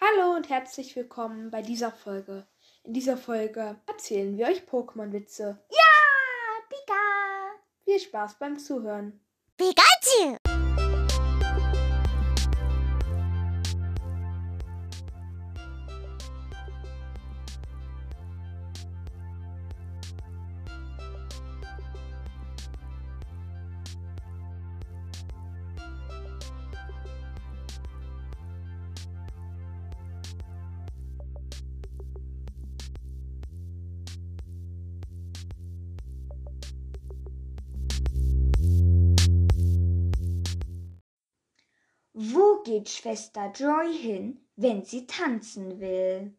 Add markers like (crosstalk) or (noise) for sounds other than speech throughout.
Hallo und herzlich willkommen bei dieser Folge. In dieser Folge erzählen wir euch Pokémon-Witze. Ja, Pika. Viel Spaß beim Zuhören. Pikachu. Geht Schwester Joy hin, wenn sie tanzen will?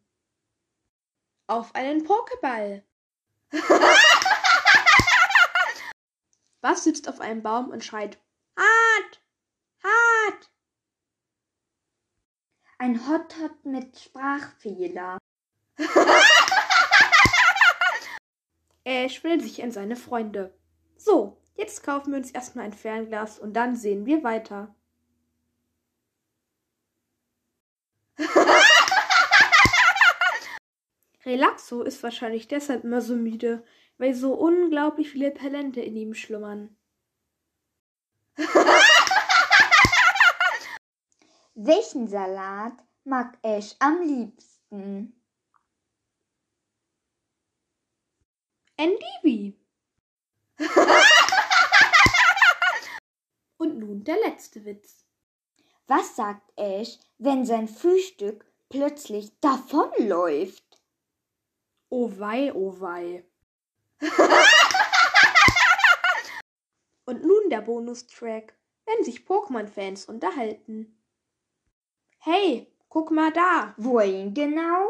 Auf einen Pokéball. Was sitzt auf einem Baum und schreit Hart! Hart! Ein Hotdog mit Sprachfehler. Ash will sich an seine Freunde. So, jetzt kaufen wir uns erstmal ein Fernglas und dann sehen wir weiter. Relaxo ist wahrscheinlich deshalb immer so müde, weil so unglaublich viele Talente in ihm schlummern. (laughs) Welchen Salat mag Ash am liebsten? Endivi. (laughs) Und nun der letzte Witz. Was sagt Ash, wenn sein Frühstück plötzlich davonläuft? Oh wei, oh wei. Und nun der Bonustrack, wenn sich Pokémon-Fans unterhalten. Hey, guck mal da. Wohin genau?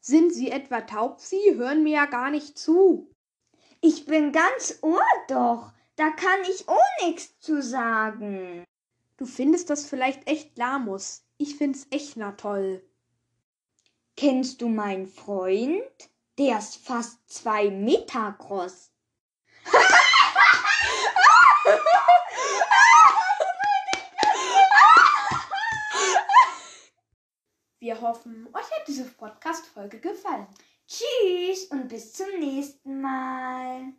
Sind Sie etwa taub? Sie hören mir ja gar nicht zu. Ich bin ganz Ohr doch. Da kann ich auch nichts zu sagen. Du findest das vielleicht echt Lamus. Ich find's echt na toll. Kennst du meinen Freund? Der ist fast zwei Meter groß. Wir hoffen, euch hat diese Podcast-Folge gefallen. Tschüss und bis zum nächsten Mal.